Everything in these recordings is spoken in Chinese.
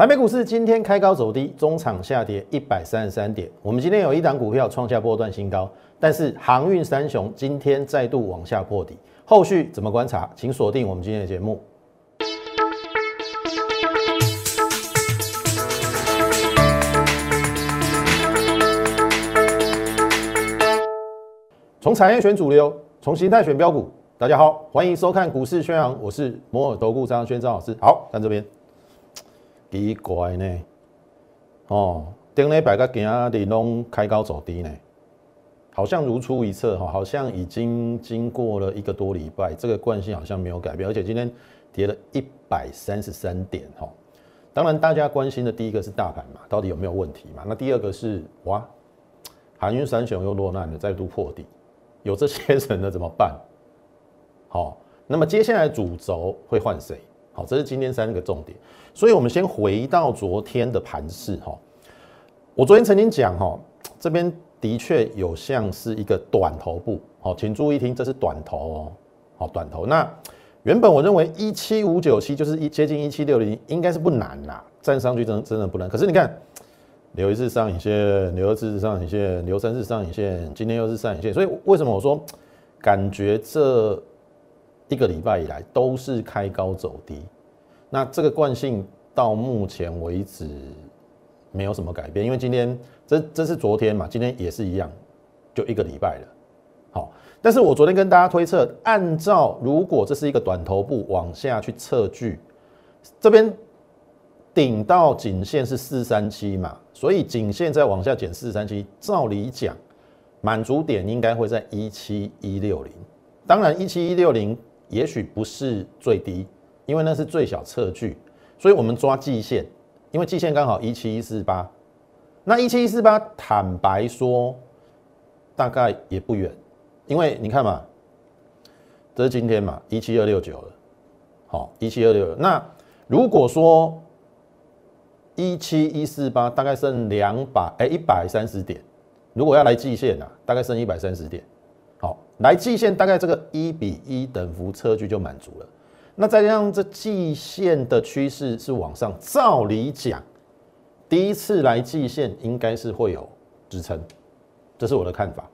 台北股市今天开高走低，中场下跌一百三十三点。我们今天有一档股票创下波段新高，但是航运三雄今天再度往下破底，后续怎么观察？请锁定我们今天的节目。从产业选主流，从形态选标股。大家好，欢迎收看股市宣扬，我是摩尔投顾张轩张老师。好，看这边，奇怪呢，哦，顶礼拜个今日拢开高走低呢，好像如出一辙哈，好像已经经过了一个多礼拜，这个惯性好像没有改变，而且今天跌了一百三十三点哈。当然，大家关心的第一个是大盘嘛，到底有没有问题嘛？那第二个是哇，韩运三雄又落难了，再度破底。有这些人了怎么办？好，那么接下来主轴会换谁？好，这是今天三个重点。所以，我们先回到昨天的盘势哈。我昨天曾经讲哈，这边的确有像是一个短头部。好，请注意听，这是短头哦。好，短头。那原本我认为一七五九七就是一接近一七六零，应该是不难啦，站上去真真的不难。可是你看。留一次上影线，留二次上影线，留三次上影线，今天又是上影线，所以为什么我说感觉这一个礼拜以来都是开高走低？那这个惯性到目前为止没有什么改变，因为今天这这是昨天嘛，今天也是一样，就一个礼拜了。好，但是我昨天跟大家推测，按照如果这是一个短头部往下去测距，这边。顶到颈线是四三七嘛，所以颈线再往下减四三七，照理讲，满足点应该会在一七一六零。当然，一七一六零也许不是最低，因为那是最小测距，所以我们抓季线，因为季线刚好一七一四八。那一七一四八，坦白说，大概也不远，因为你看嘛，这是今天嘛，一七二六九了，好，一七二六。那如果说一七一四八大概剩两百哎一百三十点，如果要来季线啊，大概剩一百三十点。来季线大概这个一比一等幅测距就满足了。那再加上这季线的趋势是往上，照理讲，第一次来季线应该是会有支撑，这是我的看法。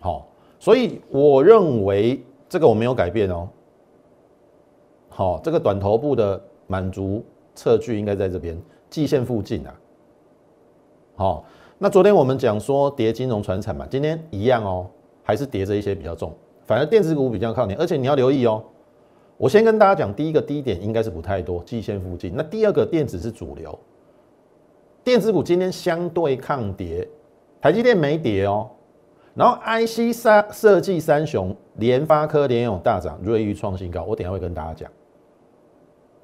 好，所以我认为这个我没有改变哦。好，这个短头部的满足。测距应该在这边季线附近啊。好，那昨天我们讲说跌金融船产嘛，今天一样哦，还是跌着一些比较重，反而电子股比较靠前，而且你要留意哦。我先跟大家讲，第一个低点应该是不太多，季线附近。那第二个电子是主流，电子股今天相对抗跌，台积电没跌哦。然后 IC 三设计三雄，联发科、联咏大涨，瑞昱创新高，我等下会跟大家讲。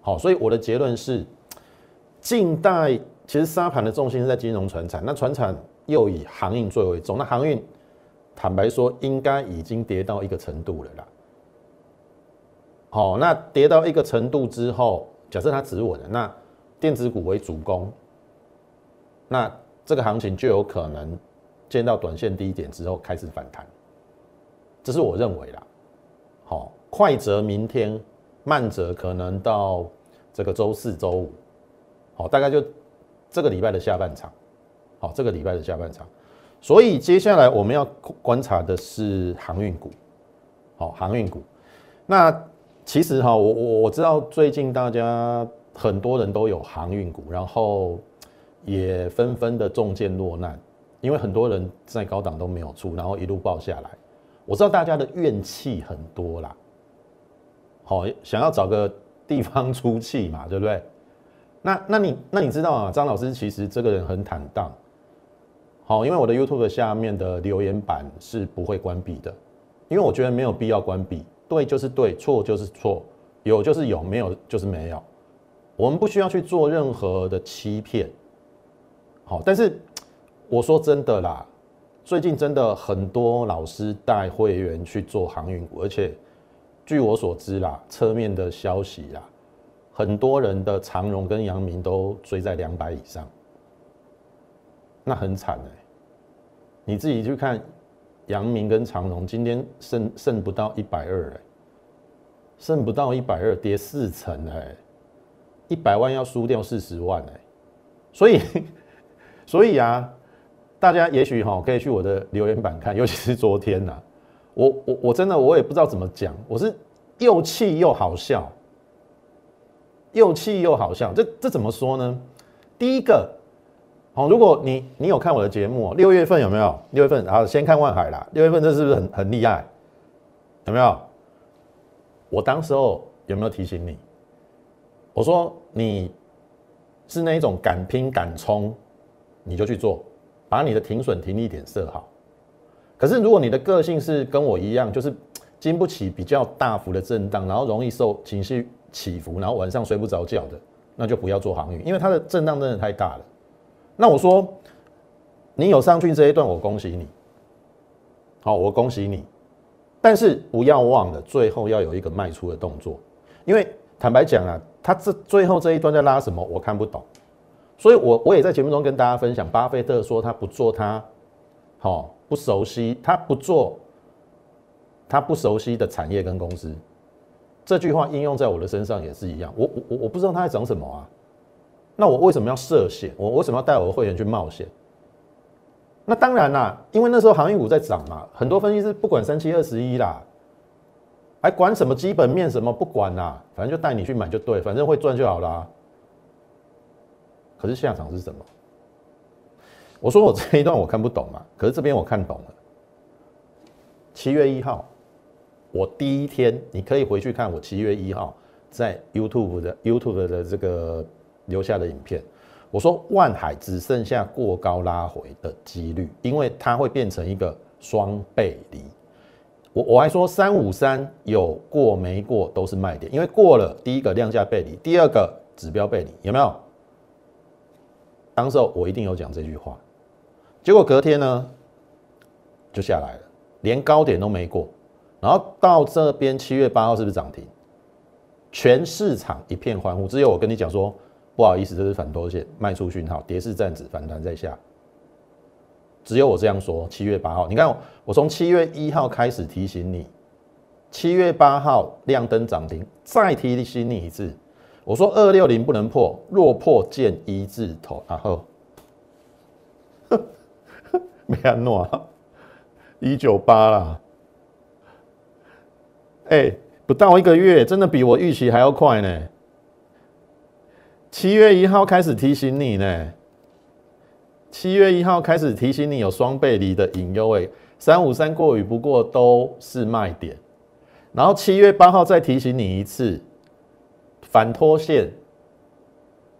好，所以我的结论是，近代其实沙盘的重心是在金融、船产，那船产又以航运最为重。那航运，坦白说，应该已经跌到一个程度了啦。好，那跌到一个程度之后，假设它止稳了，那电子股为主攻，那这个行情就有可能见到短线低点之后开始反弹，这是我认为啦。好，快则明天，慢则可能到。这个周四周五，好，大概就这个礼拜的下半场，好，这个礼拜的下半场，所以接下来我们要观察的是航运股，好，航运股。那其实哈，我我我知道最近大家很多人都有航运股，然后也纷纷的中箭落难，因为很多人在高档都没有出，然后一路爆下来。我知道大家的怨气很多啦，好，想要找个。地方出气嘛，对不对？那那你那你知道啊，张老师其实这个人很坦荡，好，因为我的 YouTube 下面的留言板是不会关闭的，因为我觉得没有必要关闭，对就是对，错就是错，有就是有，没有就是没有，我们不需要去做任何的欺骗，好，但是我说真的啦，最近真的很多老师带会员去做航运股，而且。据我所知啦，侧面的消息啦，很多人的长荣跟阳明都追在两百以上，那很惨哎。你自己去看，阳明跟长荣今天剩剩不到一百二哎，剩不到一百二，跌四成哎。一百万要输掉四十万哎，所以所以啊，大家也许哈可以去我的留言板看，尤其是昨天呐，我我我真的我也不知道怎么讲，我是又气又好笑，又气又好笑，这这怎么说呢？第一个，好，如果你你有看我的节目，六月份有没有？六月份，然后先看万海啦，六月份这是不是很很厉害？有没有？我当时候有没有提醒你？我说你是那一种敢拼敢冲，你就去做，把你的停损停利点设好。可是如果你的个性是跟我一样，就是经不起比较大幅的震荡，然后容易受情绪起伏，然后晚上睡不着觉的。那就不要做航运，因为它的震荡真的太大了。那我说，你有上去这一段，我恭喜你。好，我恭喜你。但是不要忘了，最后要有一个卖出的动作。因为坦白讲啊，他这最后这一段在拉什么，我看不懂。所以我我也在节目中跟大家分享，巴菲特说他不做他，好不熟悉，他不做他不熟悉的产业跟公司。这句话应用在我的身上也是一样，我我我不知道他在讲什么啊，那我为什么要涉险？我为什么要带我的会员去冒险？那当然啦，因为那时候航运股在涨嘛，很多分析师不管三七二十一啦，还管什么基本面什么不管啦，反正就带你去买就对，反正会赚就好啦。可是下场是什么？我说我这一段我看不懂嘛，可是这边我看懂了。七月一号。我第一天，你可以回去看我七月一号在 YouTube 的 YouTube 的这个留下的影片。我说万海只剩下过高拉回的几率，因为它会变成一个双背离。我我还说三五三有过没过都是卖点，因为过了第一个量价背离，第二个指标背离，有没有？当时候我一定有讲这句话，结果隔天呢就下来了，连高点都没过。然后到这边七月八号是不是涨停？全市场一片欢呼，只有我跟你讲说不好意思，这是反多线卖出讯号，跌势站止，反弹在下。只有我这样说。七月八号，你看我从七月一号开始提醒你，七月八号亮灯涨停，再提醒你一次，我说二六零不能破，若破见一字头，然后 没安诺一九八啦。哎，不到一个月，真的比我预期还要快呢。七月一号开始提醒你呢，七月一号开始提醒你有双倍离的隐忧，哎，三五三过与不过都是卖点。然后七月八号再提醒你一次，反拖线，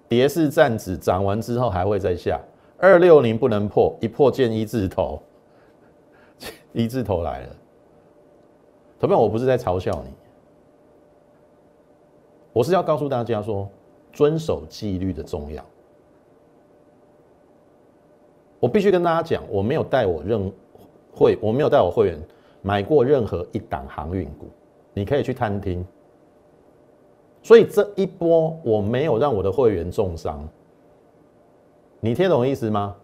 跌势站止，涨完之后还会再下，二六零不能破，一破见一字头，一字头来了。投票，我不是在嘲笑你，我是要告诉大家说，遵守纪律的重要。我必须跟大家讲，我没有带我任会，我没有带我会员买过任何一档航运股，你可以去探听。所以这一波我没有让我的会员重伤，你听懂意思吗？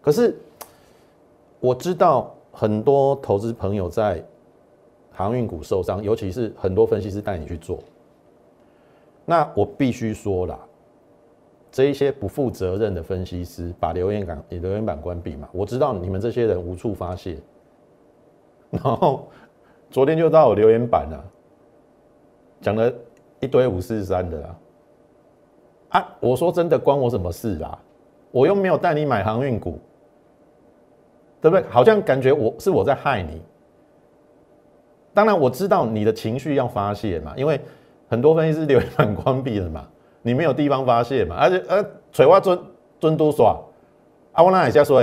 可是我知道很多投资朋友在。航运股受伤，尤其是很多分析师带你去做，那我必须说了，这一些不负责任的分析师把留言板留言板关闭嘛？我知道你们这些人无处发泄，然后昨天就到我留言板了，讲了一堆五四三的啦，啊，我说真的关我什么事啦？我又没有带你买航运股，对不对？好像感觉我是我在害你。当然我知道你的情绪要发泄嘛，因为很多分析师留言板关闭了嘛，你没有地方发泄嘛，而且呃，嘴话尊尊多耍，啊，我那一下说，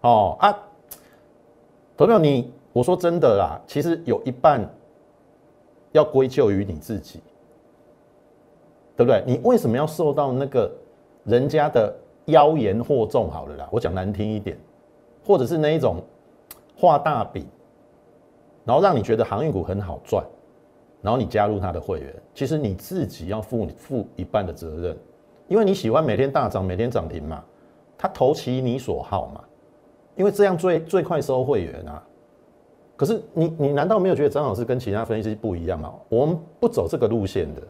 哦啊，投票你，我说真的啦，其实有一半要归咎于你自己，对不对？你为什么要受到那个人家的妖言惑众？好了啦，我讲难听一点，或者是那一种。画大饼，然后让你觉得航运股很好赚，然后你加入他的会员，其实你自己要负负一半的责任，因为你喜欢每天大涨、每天涨停嘛，他投其你所好嘛，因为这样最最快收会员啊。可是你你难道没有觉得张老师跟其他分析师不一样吗？我们不走这个路线的，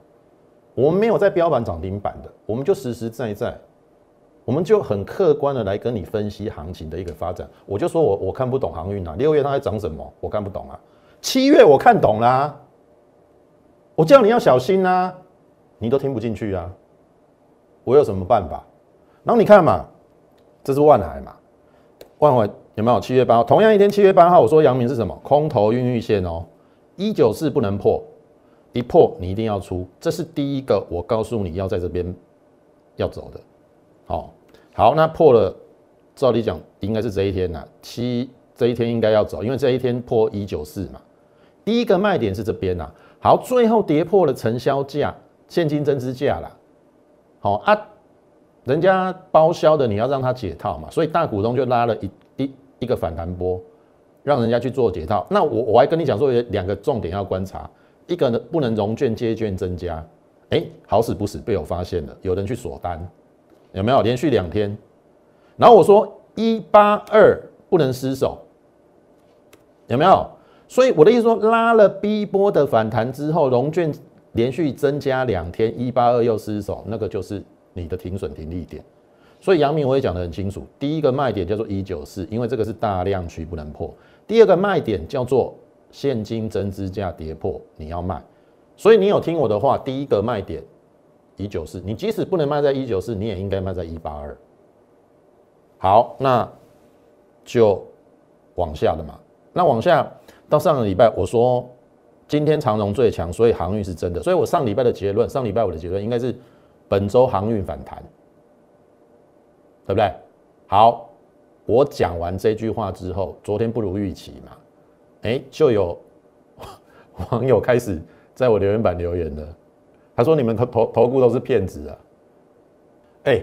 我们没有在标板涨停板的，我们就实实在在，我们就很客观的来跟你分析行情的一个发展。我就说我我看不懂航运啊，六月它在涨什么？我看不懂啊。七月我看懂啦，我叫你要小心啊，你都听不进去啊，我有什么办法？然后你看嘛，这是万海嘛，万海。有没有七月八号？同样一天，七月八号，我说阳明是什么？空头孕育线哦，一九四不能破，一破你一定要出，这是第一个，我告诉你要在这边要走的。好，好，那破了，照理讲应该是这一天呐，七这一天应该要走，因为这一天破一九四嘛。第一个卖点是这边呐，好，最后跌破了成交价，现金增资价啦。好啊，人家包销的你要让他解套嘛，所以大股东就拉了一。一一个反弹波，让人家去做解套。那我我还跟你讲说，有两个重点要观察，一个呢不能融券接券增加，哎，好死不死被我发现了，有人去锁单，有没有？连续两天。然后我说一八二不能失手，有没有？所以我的意思说，拉了 B 波的反弹之后，融券连续增加两天，一八二又失手，那个就是你的停损停利点。所以杨明我也讲得很清楚，第一个卖点叫做一九四，因为这个是大量区不能破。第二个卖点叫做现金增资价跌破，你要卖。所以你有听我的话，第一个卖点一九四，你即使不能卖在一九四，你也应该卖在一八二。好，那就往下的嘛。那往下到上个礼拜，我说今天长荣最强，所以航运是真的。所以我上礼拜的结论，上礼拜我的结论应该是本周航运反弹。对不对？好，我讲完这句话之后，昨天不如预期嘛，哎，就有 网友开始在我留言板留言了。他说：“你们投投投顾都是骗子啊！”哎，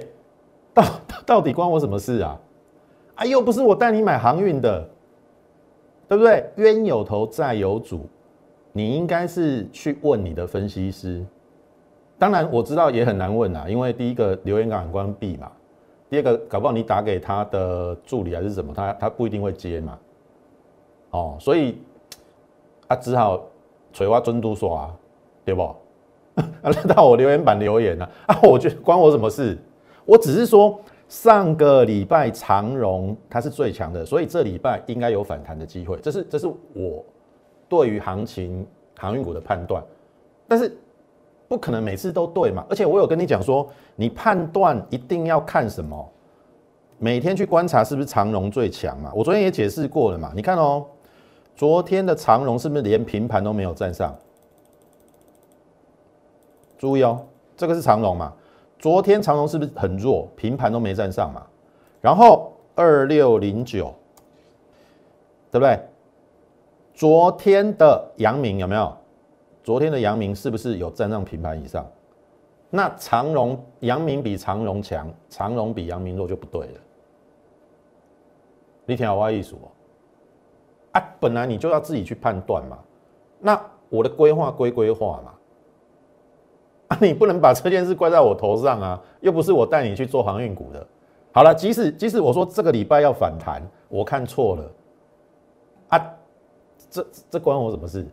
到到底关我什么事啊？啊，又不是我带你买航运的，对不对？冤有头债有主，你应该是去问你的分析师。当然我知道也很难问啊，因为第一个留言港关闭嘛。第二个，搞不好你打给他的助理还是什么，他他不一定会接嘛。哦，所以啊，只好垂花尊嘟说啊，对不？啊，到我留言板留言了啊，我觉得关我什么事？我只是说上个礼拜长荣它是最强的，所以这礼拜应该有反弹的机会。这是这是我对于行情航运股的判断，但是。不可能每次都对嘛，而且我有跟你讲说，你判断一定要看什么，每天去观察是不是长荣最强嘛。我昨天也解释过了嘛，你看哦，昨天的长荣是不是连平盘都没有站上？注意哦，这个是长荣嘛，昨天长荣是不是很弱，平盘都没站上嘛？然后二六零九，对不对？昨天的阳明有没有？昨天的阳明是不是有站上平盘以上？那长荣、阳明比长荣强，长荣比阳明弱就不对了。你听我意思哦。啊，本来你就要自己去判断嘛。那我的规划归规划嘛。你不能把这件事怪在我头上啊，又不是我带你去做航运股的。好了，即使即使我说这个礼拜要反弹，我看错了。啊，这这关我什么事？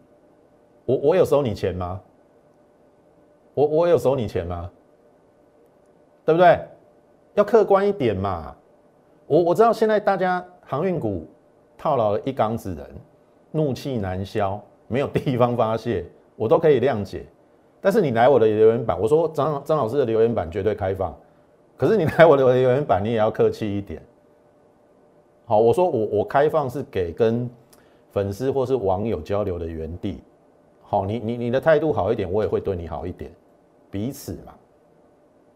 我我有收你钱吗？我我有收你钱吗？对不对？要客观一点嘛。我我知道现在大家航运股套牢了一缸子人，怒气难消，没有地方发泄，我都可以谅解。但是你来我的留言板，我说张张老师的留言板绝对开放。可是你来我的留言板，你也要客气一点。好，我说我我开放是给跟粉丝或是网友交流的园地。好，你你你的态度好一点，我也会对你好一点，彼此嘛。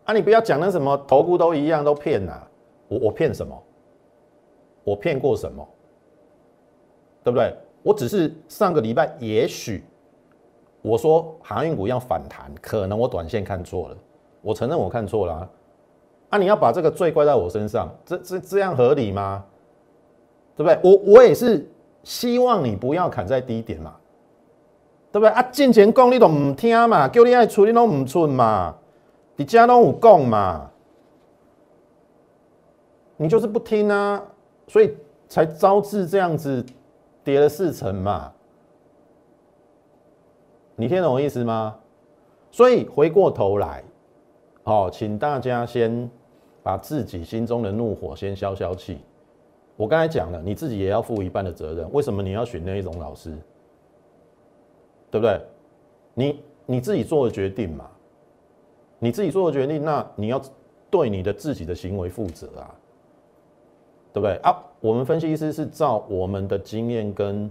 啊，你不要讲那什么头部都一样都骗呐，我我骗什么？我骗过什么？对不对？我只是上个礼拜也许我说航运股要反弹，可能我短线看错了，我承认我看错了。啊，你要把这个罪怪在我身上，这这这样合理吗？对不对？我我也是希望你不要砍在低点嘛。对不对啊？进前讲你都唔听嘛，叫你爱出你都唔出嘛，你家都有讲嘛，你就是不听啊，所以才招致这样子跌了四成嘛，你听懂我意思吗？所以回过头来，哦，请大家先把自己心中的怒火先消消气。我刚才讲了，你自己也要负一半的责任。为什么你要选那一种老师？对不对？你你自己做的决定嘛，你自己做的决定，那你要对你的自己的行为负责啊，对不对啊？我们分析师是照我们的经验跟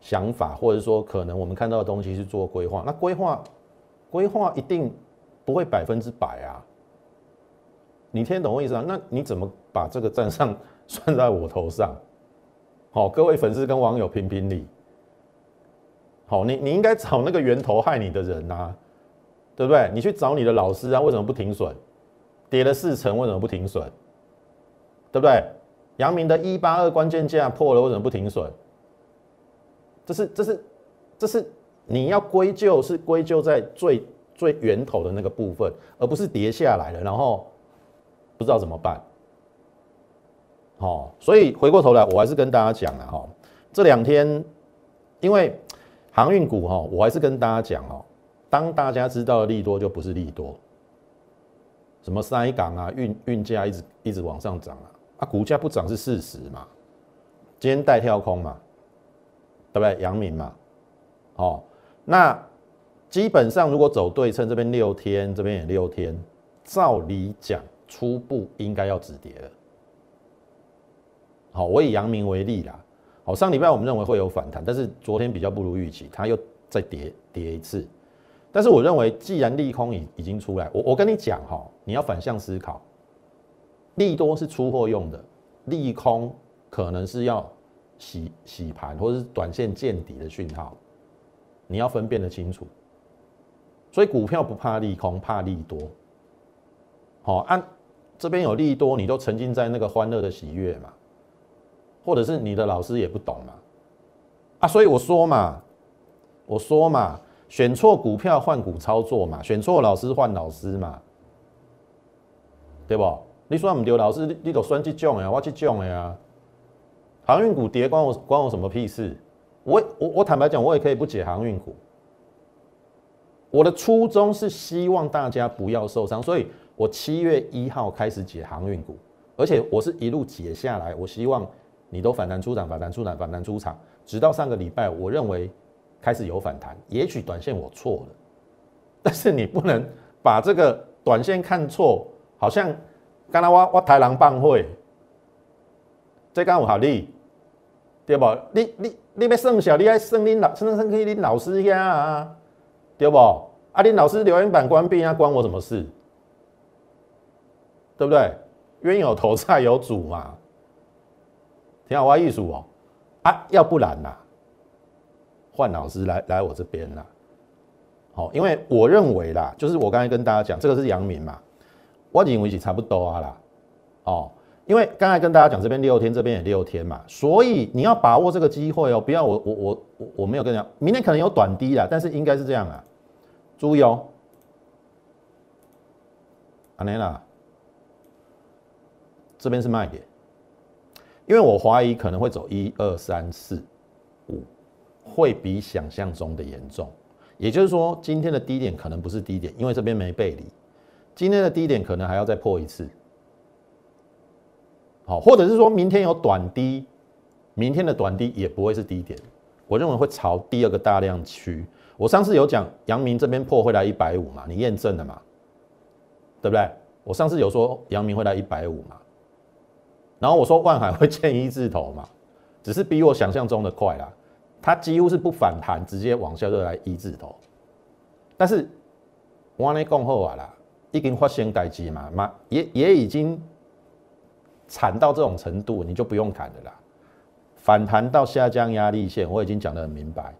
想法，或者说可能我们看到的东西去做规划。那规划。规划一定不会百分之百啊！你听懂我意思啊？那你怎么把这个账上 算在我头上？好，各位粉丝跟网友评评理。好，你你应该找那个源头害你的人呐，对不对？你去找你的老师啊，为什么不停损？跌了四成，为什么不停损？对不对？阳明的一八二关键价破了，为什么不停损？这是这是这是。你要归咎是归咎在最最源头的那个部分，而不是跌下来了，然后不知道怎么办。好，所以回过头来，我还是跟大家讲了哈，这两天因为航运股哈，我还是跟大家讲哦，当大家知道的利多就不是利多，什么三港啊运运价一直一直往上涨啊，啊股价不涨是事实嘛，今天带跳空嘛，对不对？阳明嘛，哦。那基本上，如果走对称，这边六天，这边也六天，照理讲，初步应该要止跌了。好，我以阳明为例啦。好，上礼拜我们认为会有反弹，但是昨天比较不如预期，它又再跌跌一次。但是我认为，既然利空已已经出来，我我跟你讲哈，你要反向思考，利多是出货用的，利空可能是要洗洗盘或者是短线见底的讯号。你要分辨得清楚，所以股票不怕利空，怕利多。好，按这边有利多，你都沉浸在那个欢乐的喜悦嘛，或者是你的老师也不懂嘛，啊，所以我说嘛，我说嘛，选错股票换股操作嘛，选错老师换老师嘛，对不？你说唔对，老师你你都选这种的，我这种的呀，航运股跌关我关我什么屁事？我我我坦白讲，我也可以不解航运股。我的初衷是希望大家不要受伤，所以我七月一号开始解航运股，而且我是一路解下来。我希望你都反弹出场，反弹出场，反弹出场，直到上个礼拜，我认为开始有反弹。也许短线我错了，但是你不能把这个短线看错，好像刚才我我台狼棒会，这刚有好利，对不？你你。你要算小，你爱算恁老，算算去恁老师遐啊，对不？啊，恁老师留言板关闭啊，关我什么事？对不对？冤有头债有主嘛，挺好玩艺术哦。啊，要不然呐，换老师来来我这边啦。好，因为我认为啦，就是我刚才跟大家讲，这个是阳明嘛，我认为是差不多啊啦。哦。因为刚才跟大家讲，这边六天，这边也六天嘛，所以你要把握这个机会哦，不要我我我我我没有跟你讲，明天可能有短低啦，但是应该是这样啊，注意哦，阿内娜，这边是卖点，因为我怀疑可能会走一二三四五，会比想象中的严重，也就是说今天的低点可能不是低点，因为这边没背离，今天的低点可能还要再破一次。好，或者是说明天有短低，明天的短低也不会是低点，我认为会朝第二个大量区。我上次有讲阳明这边破会来一百五嘛，你验证了嘛？对不对？我上次有说阳明会来一百五嘛，然后我说万海会见一字头嘛，只是比我想象中的快啦，它几乎是不反弹，直接往下就来一字头。但是我呢讲好啊啦，已经发生代志嘛，嘛也也已经。惨到这种程度，你就不用砍了啦。反弹到下降压力线，我已经讲得很明白，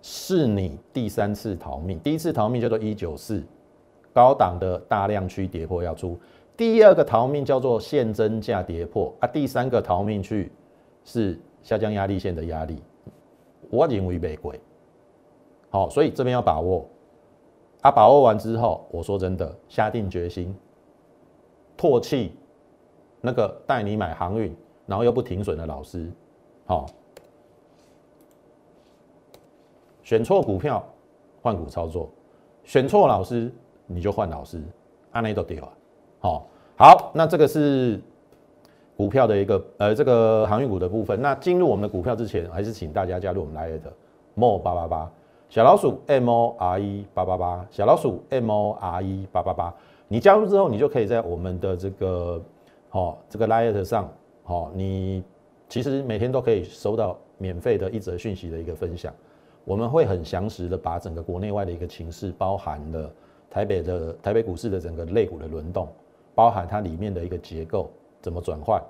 是你第三次逃命。第一次逃命叫做一九四高档的大量区跌破要出，第二个逃命叫做现增价跌破啊，第三个逃命去是下降压力线的压力。我认为玫瑰好，所以这边要把握啊，把握完之后，我说真的，下定决心唾弃。那个带你买航运，然后又不停损的老师，好，选错股票换股操作，选错老师你就换老师，按那都对啊。好，好，那这个是股票的一个呃这个航运股的部分。那进入我们的股票之前，还是请大家加入我们来的 more 八八八小老鼠 m o r e 八八八小老鼠 m o r e 八八八。你加入之后，你就可以在我们的这个哦这个 liet 上，好，你其实每天都可以收到免费的一则讯息的一个分享。我们会很详实的把整个国内外的一个情势，包含了台北的台北股市的整个类股的轮动，包含它里面的一个结构怎么转换，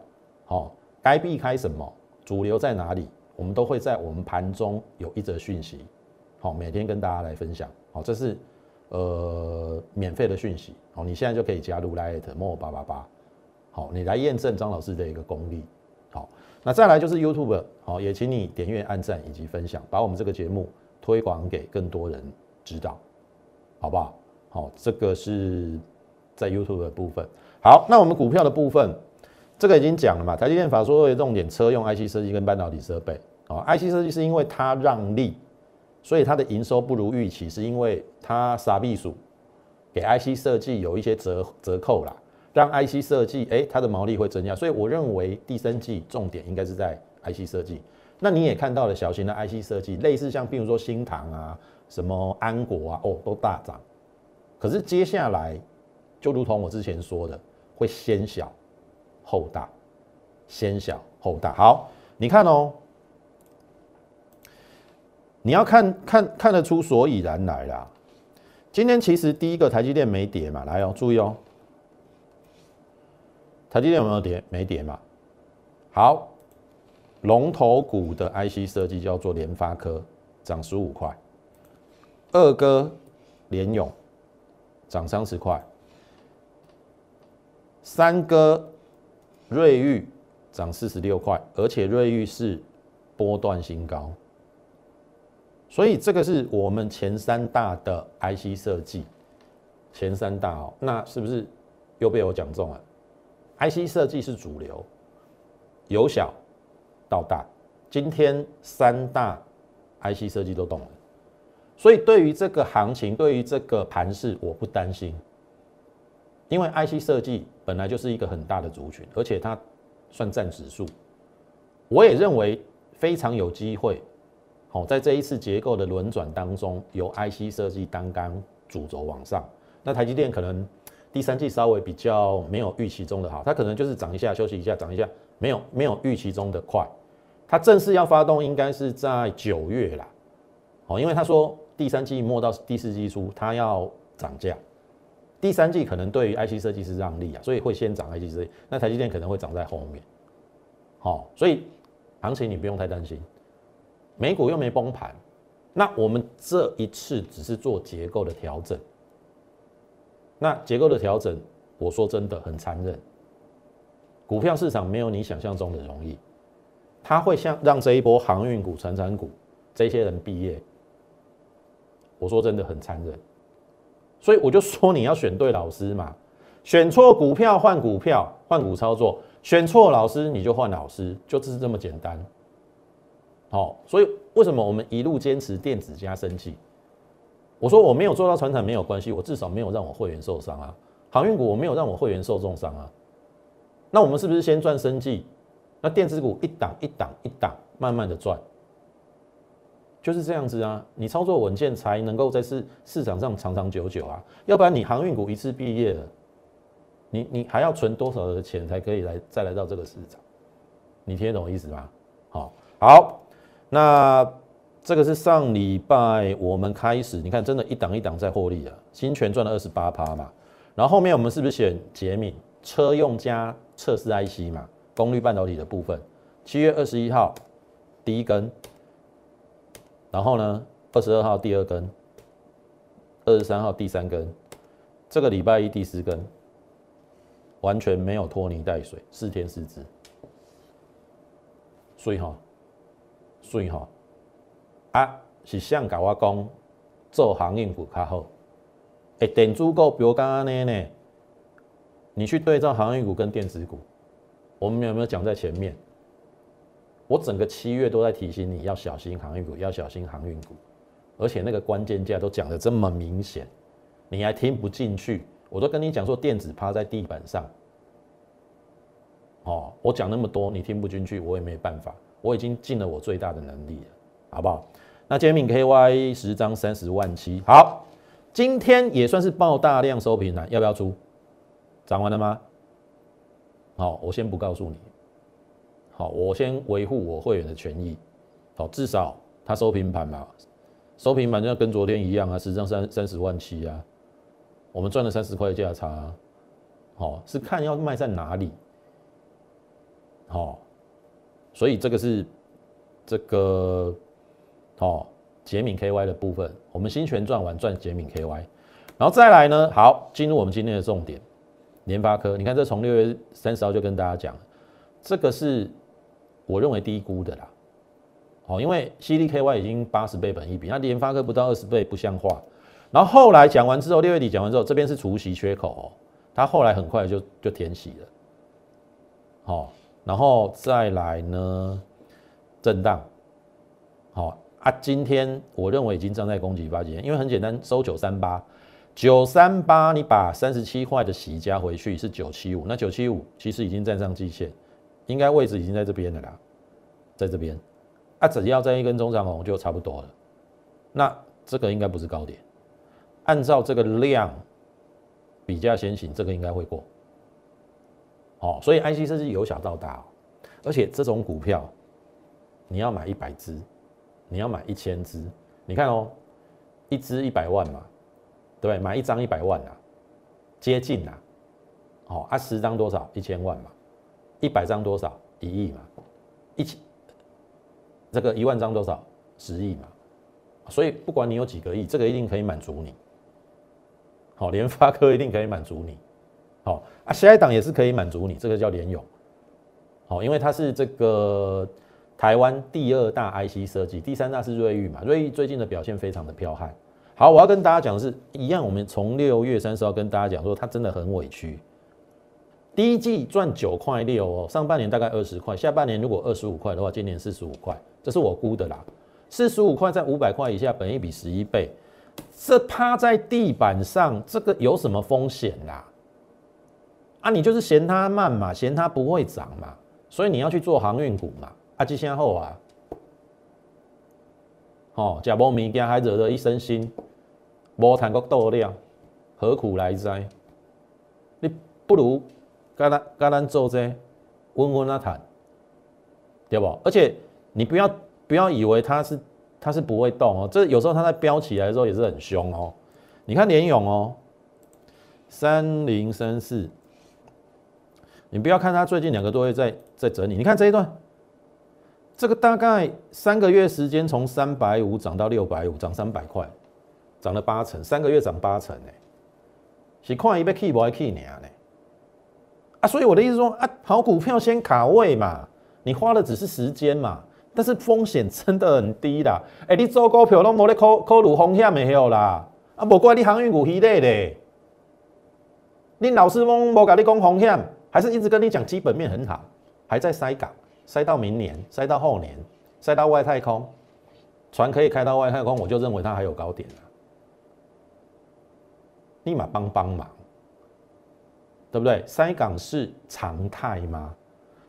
好，该避开什么，主流在哪里，我们都会在我们盘中有一则讯息，好，每天跟大家来分享，好，这是呃免费的讯息，好，你现在就可以加入 Lite More 八八八，好，你来验证张老师的一个功力。好那再来就是 YouTube，好，也请你点阅、按赞以及分享，把我们这个节目推广给更多人知道，好不好？好，这个是在 YouTube 的部分。好，那我们股票的部分，这个已经讲了嘛？台积电法说会重点车用 IC 设计跟半导体设备，啊，IC 设计是因为它让利，所以它的营收不如预期，是因为它傻避暑，给 IC 设计有一些折折扣啦。让 IC 设计，哎，它的毛利会增加，所以我认为第三季重点应该是在 IC 设计。那你也看到了小型的 IC 设计，类似像比如说新唐啊、什么安国啊，哦，都大涨。可是接下来就如同我之前说的，会先小后大，先小后大。好，你看哦，你要看看看得出所以然来啦。今天其实第一个台积电没跌嘛，来哦，注意哦。台积电有没有跌？没跌嘛。好，龙头股的 IC 设计叫做联发科，涨十五块。二哥联勇涨三十块。三哥瑞昱涨四十六块，而且瑞昱是波段新高。所以这个是我们前三大的 IC 设计，前三大哦，那是不是又被我讲中了？IC 设计是主流，由小到大，今天三大 IC 设计都动了，所以对于这个行情，对于这个盘势，我不担心，因为 IC 设计本来就是一个很大的族群，而且它算占指数，我也认为非常有机会，好，在这一次结构的轮转当中，由 IC 设计单刚主轴往上，那台积电可能。第三季稍微比较没有预期中的好，它可能就是涨一下休息一下，涨一下，没有没有预期中的快。它正式要发动应该是在九月啦，哦，因为他说第三季末到第四季初它要涨价，第三季可能对于 IC 设计是让利啊，所以会先涨 IC 设计，那台积电可能会涨在后面。好，所以行情你不用太担心，美股又没崩盘，那我们这一次只是做结构的调整。那结构的调整，我说真的很残忍。股票市场没有你想象中的容易，它会像让这一波航运股、成长股这些人毕业。我说真的很残忍，所以我就说你要选对老师嘛，选错股票换股票换股操作，选错老师你就换老师，就是这么简单。好，所以为什么我们一路坚持电子加升级？我说我没有做到船产没有关系，我至少没有让我会员受伤啊。航运股我没有让我会员受重伤啊。那我们是不是先赚生计？那电子股一档一档一档慢慢的赚，就是这样子啊。你操作稳健才能够在市市场上长长久久啊。要不然你航运股一次毕业了，你你还要存多少的钱才可以来再来到这个市场？你听得懂我意思吗？好，好，那。这个是上礼拜我们开始，你看真的，一档一档在获利啊。新全赚了二十八趴嘛，然后后面我们是不是选捷敏车用加测试 IC 嘛，功率半导体的部分。七月二十一号第一根，然后呢，二十二号第二根，二十三号第三根，这个礼拜一第四根，完全没有拖泥带水，四天四支，所以哈，所以哈。啊，是想甲我讲做航运股较好，诶，电子股比如刚刚那呢，你去对照航运股跟电子股，我们有没有讲在前面？我整个七月都在提醒你要小心航运股，要小心航运股。而且那个关键价都讲的这么明显，你还听不进去？我都跟你讲说，电子趴在地板上。哦，我讲那么多，你听不进去，我也没办法。我已经尽了我最大的能力了，好不好？那煎饼 KY 十张三十万七，好，今天也算是爆大量收平了，要不要出？涨完了吗？好，我先不告诉你。好，我先维护我会员的权益。好，至少他收平盘嘛，收平盘就跟昨天一样啊，十张三三十万七啊，我们赚了三十块价差。好，是看要卖在哪里。好，所以这个是这个好捷敏 KY 的部分，我们新权赚完赚捷敏 KY，然后再来呢，好进入我们今天的重点，联发科，你看这从六月三十号就跟大家讲，这个是我认为低估的啦，好，因为 CDKY 已经八十倍本一比，那联发科不到二十倍不像话，然后后来讲完之后，六月底讲完之后，这边是除息缺口哦，它后来很快就就填息了，好。然后再来呢，震荡，好啊，今天我认为已经站在攻击八级，因为很简单，收九三八，九三八，你把三十七块的洗加回去是九七五，那九七五其实已经站上季线，应该位置已经在这边了啦，在这边，啊，只要在一根中长红就差不多了，那这个应该不是高点，按照这个量比价先行，这个应该会过。哦，所以 IC 设计由小到大，哦而且这种股票，你要买一百只，你要买一千只，你看哦，一只一百万嘛，对不对？买一张一百万啊，接近啊，哦，啊十张多少？一千万嘛，一百张多少？一亿嘛，一千，这个一万张多少？十亿嘛，所以不管你有几个亿，这个一定可以满足你，好，联发科一定可以满足你。好啊，下一档也是可以满足你，这个叫联勇，好，因为它是这个台湾第二大 IC 设计，第三大是瑞昱嘛，瑞昱最近的表现非常的彪悍。好，我要跟大家讲的是一样，我们从六月三十号跟大家讲说，它真的很委屈，第一季赚九块六哦，上半年大概二十块，下半年如果二十五块的话，今年四十五块，这是我估的啦，四十五块在五百块以下，本一比十一倍，这趴在地板上，这个有什么风险啦？啊，你就是嫌它慢嘛，嫌它不会涨嘛，所以你要去做航运股嘛。啊，这先后啊，哦，假无物件还惹得一身腥，无谈个斗量，何苦来哉？你不如跟咱跟咱做这温温啊谈，对不？而且你不要不要以为它是它是不会动哦，这有时候它在飙起来的时候也是很凶哦。你看联勇哦，三零三四。你不要看它最近两个多月在在整理，你看这一段，这个大概三个月时间从三百五涨到六百五，涨三百块，涨了八成，三个月涨八成呢，是看一被 key 不还 key 呢？啊，所以我的意思说啊，好股票先卡位嘛，你花的只是时间嘛，但是风险真的很低啦。哎，你做股票都冇咧考考虑风险没有啦，啊，无怪你航运股稀累咧，你老师傅冇甲你讲风险。还是一直跟你讲基本面很好，还在塞港，塞到明年，塞到后年，塞到外太空，船可以开到外太空，我就认为它还有高点了，立马帮帮忙，对不对？塞港是常态吗？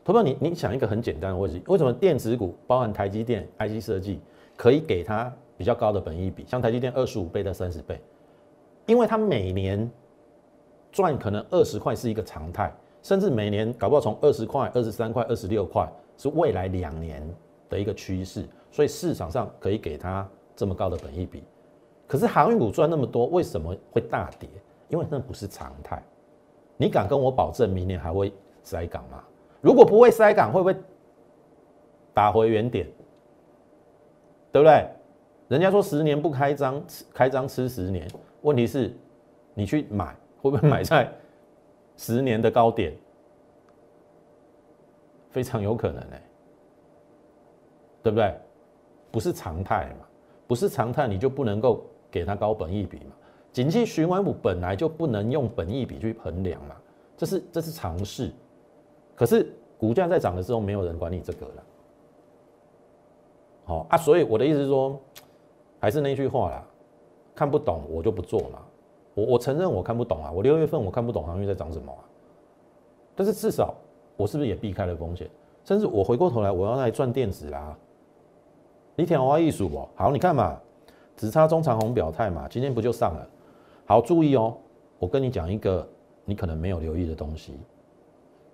同学你你想一个很简单的问题，为什么电子股包含台积电、IC 设计可以给它比较高的本益比，像台积电二十五倍到三十倍，因为它每年赚可能二十块是一个常态。甚至每年搞不好从二十块、二十三块、二十六块是未来两年的一个趋势，所以市场上可以给它这么高的本益比。可是航运股赚那么多，为什么会大跌？因为那不是常态。你敢跟我保证明年还会塞港吗？如果不会塞港，会不会打回原点？对不对？人家说十年不开张，开张吃十年。问题是，你去买会不会买在？十年的高点，非常有可能哎，对不对？不是常态嘛，不是常态，你就不能够给它高本益比嘛。景气循环股本来就不能用本益比去衡量嘛，这是这是常识。可是股价在涨的时候，没有人管你这个了。好啊，所以我的意思是说，还是那句话啦，看不懂我就不做嘛。我我承认我看不懂啊，我六月份我看不懂航运在涨什么啊。但是至少我是不是也避开了风险？甚至我回过头来我要来赚电子啦。你听我艺术不？好，你看嘛，只差中长红表态嘛，今天不就上了？好，注意哦，我跟你讲一个你可能没有留意的东西，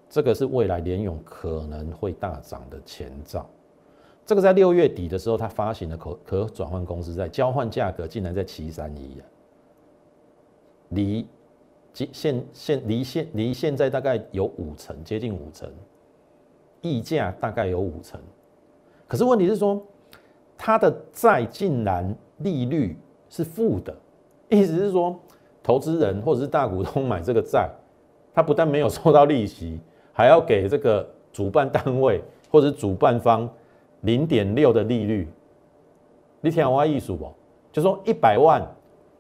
这个是未来联勇可能会大涨的前兆。这个在六月底的时候，它发行的可可转换公司在交换价格竟然在七三一啊。离现现离现离现在大概有五成，接近五成，溢价大概有五成。可是问题是说，它的债竟然利率是负的，意思是说，投资人或者是大股东买这个债，他不但没有收到利息，还要给这个主办单位或者主办方零点六的利率。你听我意思不？就说一百万。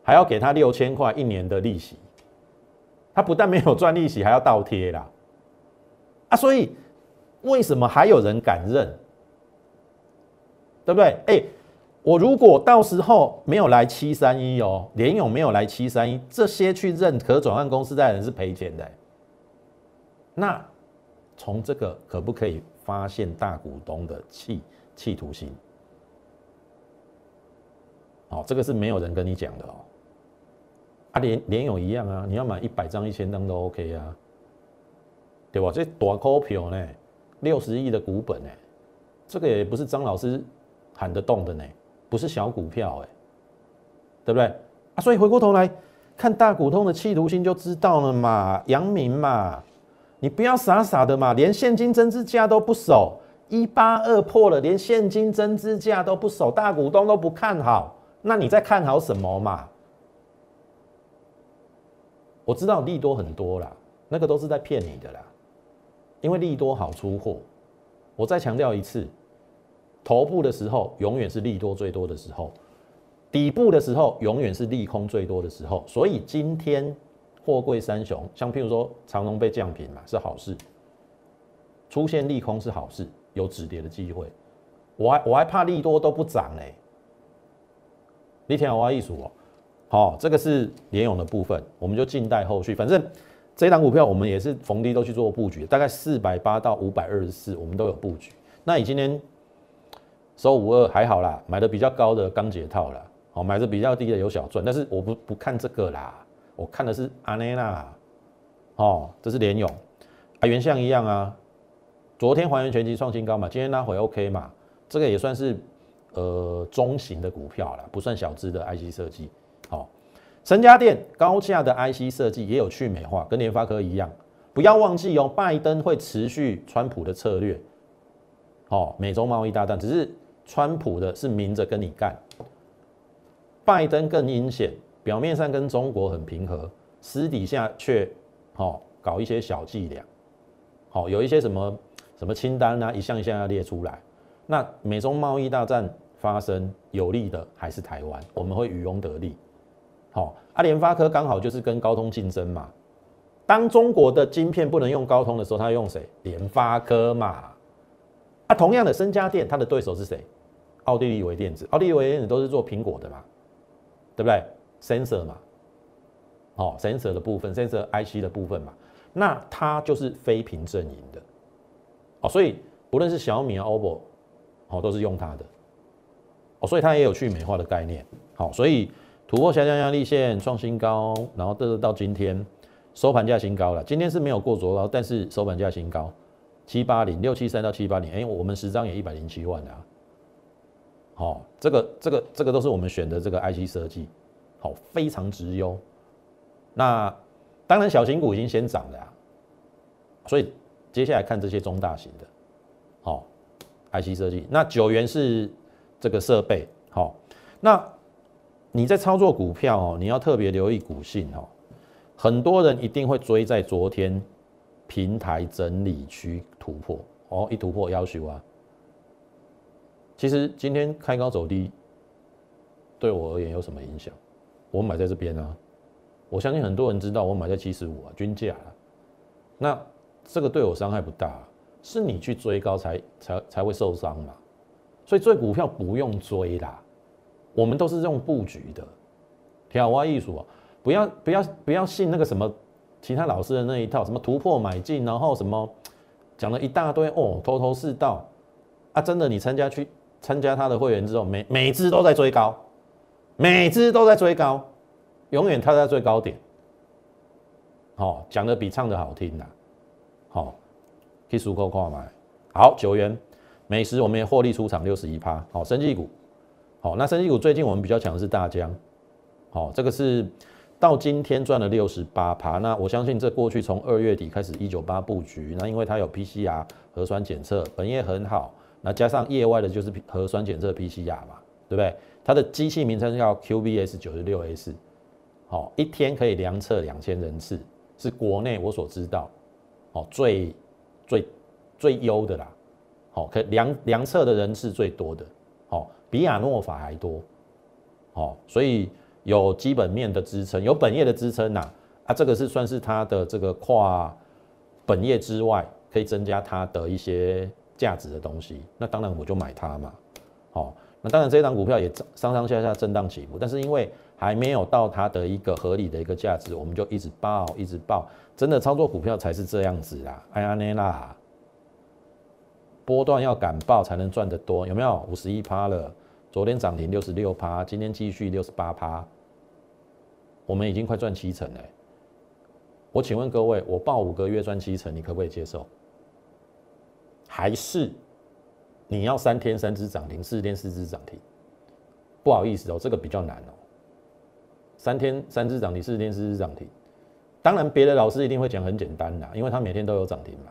还要给他六千块一年的利息，他不但没有赚利息，还要倒贴啦，啊，所以为什么还有人敢认？对不对？哎，我如果到时候没有来七三一哦，联勇没有来七三一，这些去认可转换公司的人是赔钱的。那从这个可不可以发现大股东的企企图心？好，这个是没有人跟你讲的哦。啊，连连勇一样啊！你要买一百张、一千张都 OK 啊，对吧？这大股票呢，六十亿的股本呢，这个也不是张老师喊得动的呢，不是小股票哎，对不对？啊，所以回过头来看大股东的企图心就知道了嘛，阳明嘛，你不要傻傻的嘛，连现金增资价都不守，一八二破了，连现金增资价都不守，大股东都不看好，那你在看好什么嘛？我知道利多很多啦，那个都是在骗你的啦，因为利多好出货。我再强调一次，头部的时候永远是利多最多的时候，底部的时候永远是利空最多的时候。所以今天货柜三雄，像譬如说长隆被降平嘛，是好事；出现利空是好事，有止跌的机会。我还我还怕利多都不涨嘞，你听我意思哦。好，这个是联勇的部分，我们就静待后续。反正这一档股票我们也是逢低都去做布局，大概四百八到五百二十四，我们都有布局。那你今天收五二还好啦，买的比较高的刚解套了，好，买的比较低的有小赚，但是我不不看这个啦，我看的是阿内娜，哦，这是联勇啊，原像一样啊，昨天还原全集创新高嘛，今天拉回 OK 嘛，这个也算是呃中型的股票了，不算小资的 IC 设计。好，神家电高价的 IC 设计也有去美化，跟联发科一样。不要忘记哦，拜登会持续川普的策略。好，美中贸易大战，只是川普的是明着跟你干，拜登更阴险，表面上跟中国很平和，私底下却好搞一些小伎俩。好，有一些什么什么清单啊，一项一项要列出来。那美中贸易大战发生，有利的还是台湾，我们会渔翁得利。好，啊，联发科刚好就是跟高通竞争嘛。当中国的晶片不能用高通的时候，他用谁？联发科嘛。啊，同样的，深家电它的对手是谁？奥地利微电子，奥地利微电子都是做苹果的嘛，对不对？Sensor 嘛，哦，Sensor 的部分，Sensor IC 的部分嘛，那它就是非屏阵营的。哦，所以不论是小米啊、OPPO，哦，都是用它的。哦，所以它也有去美化的概念。好，所以。突破下降压力线，创新高，然后这是到今天收盘价新高了。今天是没有过昨高，但是收盘价新高，七八零六七三到七八零，哎，我们十张也一百零七万啊。好，这个这个这个都是我们选的这个 IC 设计，好，非常直优。那当然小型股已经先涨了啊，所以接下来看这些中大型的，好，IC 设计。那九元是这个设备，好，那。你在操作股票哦，你要特别留意股性哦。很多人一定会追在昨天平台整理区突破哦，一突破要求啊。其实今天开高走低，对我而言有什么影响？我买在这边啊，我相信很多人知道我买在七十五啊，均价啊。那这个对我伤害不大，是你去追高才才才会受伤嘛。所以追股票不用追啦。我们都是用布局的，挑挖艺术啊，不要不要不要信那个什么其他老师的那一套，什么突破买进，然后什么 讲了一大堆哦，头头是道。啊，真的你参加去参加他的会员之后，每每只都在追高，每只都在追高，永远他在最高点，好讲的比唱的好听呐，好，可以数够看买，好九元。美食我们也获利出场六十一趴，好，生技股，好，那生技股最近我们比较强的是大疆，好，这个是到今天赚了六十八趴，那我相信这过去从二月底开始一九八布局，那因为它有 PCR 核酸检测，本业很好，那加上业外的就是核酸检测 PCR 嘛，对不对？它的机器名称叫 QBS 九十六 S，好，一天可以量测两千人次，是国内我所知道，哦，最最最优的啦。好，可量量测的人是最多的，好，比亚诺法还多，哦，所以有基本面的支撑，有本业的支撑呐，啊，这个是算是它的这个跨本业之外，可以增加它的一些价值的东西，那当然我就买它嘛，好，那当然这张股票也上上下下震荡起伏，但是因为还没有到它的一个合理的一个价值，我们就一直报一直报，真的操作股票才是这样子啦，哎呀那啦。波段要敢报才能赚得多，有没有？五十一趴了，昨天涨停六十六趴，今天继续六十八趴，我们已经快赚七成了。我请问各位，我报五个月赚七成，你可不可以接受？还是你要三天三只涨停，四天四只涨停？不好意思哦，这个比较难哦。三天三只涨停，四天四只涨停，当然别的老师一定会讲很简单啦，因为他每天都有涨停嘛。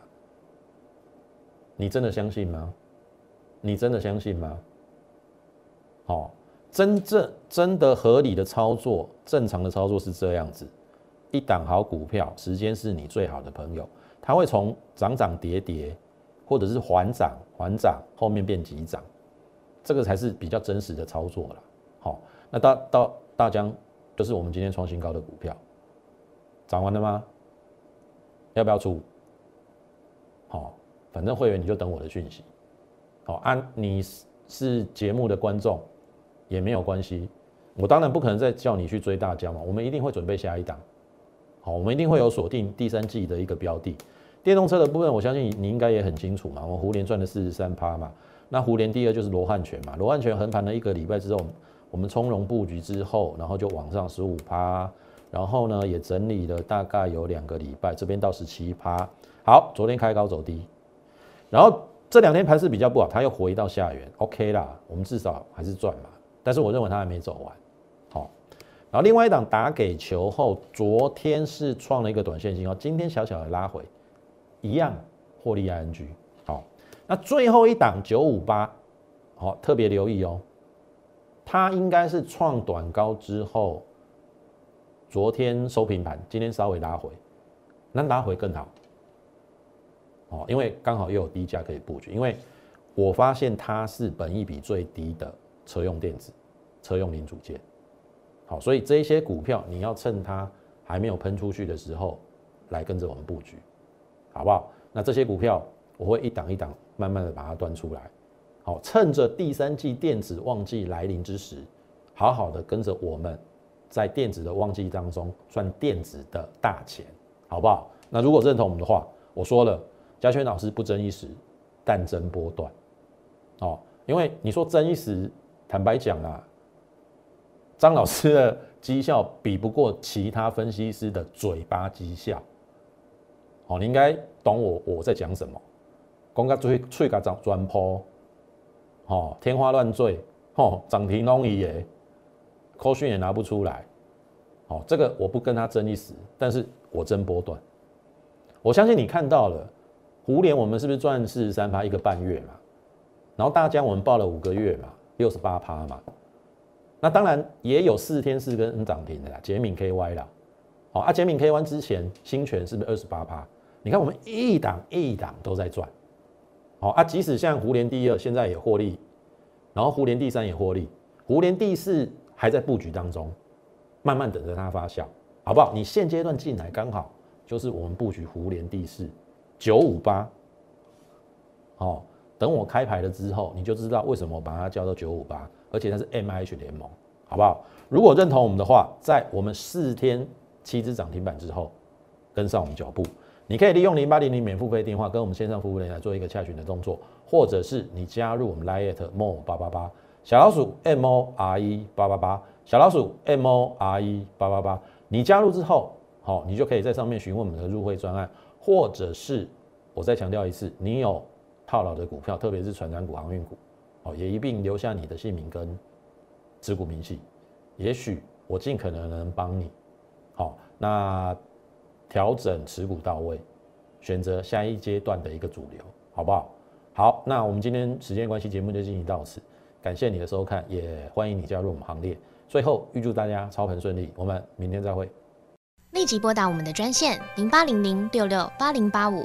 你真的相信吗？你真的相信吗？哦，真正真的合理的操作，正常的操作是这样子：一档好股票，时间是你最好的朋友，它会从涨涨跌跌，或者是缓涨缓涨，后面变急涨，这个才是比较真实的操作了。好，那到到大疆就是我们今天创新高的股票，涨完了吗？要不要出？好。反正会员你就等我的讯息，好，按你是节目的观众也没有关系，我当然不可能再叫你去追大家嘛，我们一定会准备下一档，好，我们一定会有锁定第三季的一个标的，电动车的部分，我相信你应该也很清楚嘛，我们胡联赚了四十三趴嘛，那胡联第二就是罗汉拳嘛，罗汉拳横盘了一个礼拜之后，我们从容布局之后，然后就往上十五趴，然后呢也整理了大概有两个礼拜，这边到十七趴，好，昨天开高走低。然后这两天盘势比较不好，它又回到下缘，OK 啦，我们至少还是赚嘛。但是我认为它还没走完，好。然后另外一档打给球后，昨天是创了一个短线新高，今天小小的拉回，一样获利 ING。好，那最后一档九五八，好，特别留意哦，它应该是创短高之后，昨天收平盘，今天稍微拉回，那拉回更好。哦，因为刚好又有低价可以布局，因为我发现它是本益比最低的车用电子、车用零组件。好，所以这些股票你要趁它还没有喷出去的时候来跟着我们布局，好不好？那这些股票我会一档一档慢慢的把它端出来。好，趁着第三季电子旺季来临之时，好好的跟着我们在电子的旺季当中赚电子的大钱，好不好？那如果认同我们的话，我说了。嘉轩老师不争一时，但争波段，哦，因为你说争一时，坦白讲啊，张老师的绩效比不过其他分析师的嘴巴绩效，哦，你应该懂我我在讲什么，讲个最最个涨专坡，哦，天花乱坠，哦，涨停弄一耶，科讯也拿不出来，哦，这个我不跟他争一时，但是我争波段，我相信你看到了。胡联我们是不是赚四十三趴一个半月嘛？然后大疆我们报了五个月嘛，六十八趴嘛。那当然也有四天四根涨停的啦，捷敏 KY 啦。好啊，捷敏 KY 之前新权是不是二十八趴？你看我们一档一档都在赚。好啊，即使像胡联第二现在也获利，然后胡联第三也获利，胡联第四还在布局当中，慢慢等着它发酵，好不好？你现阶段进来刚好就是我们布局胡联第四。九五八，哦，等我开牌了之后，你就知道为什么我把它叫做九五八。而且它是 M H 联盟，好不好？如果认同我们的话，在我们四天七只涨停板之后，跟上我们脚步，你可以利用零八零零免付费电话跟我们线上服务人员做一个洽询的动作，或者是你加入我们 Lite More 八八八小老鼠 M O R E 八八八小老鼠 M O R E 八八八，你加入之后，好，你就可以在上面询问我们的入会专案，或者是我再强调一次，你有套牢的股票，特别是船长股、航运股，哦，也一并留下你的姓名跟持股明细。也许我尽可能能帮你，好，那调整持股到位，选择下一阶段的一个主流，好不好？好，那我们今天时间关系，节目就进行到此，感谢你的收看，也欢迎你加入我们行列。最后预祝大家操盘顺利，我们明天再会。立即拨打我们的专线零八零零六六八零八五。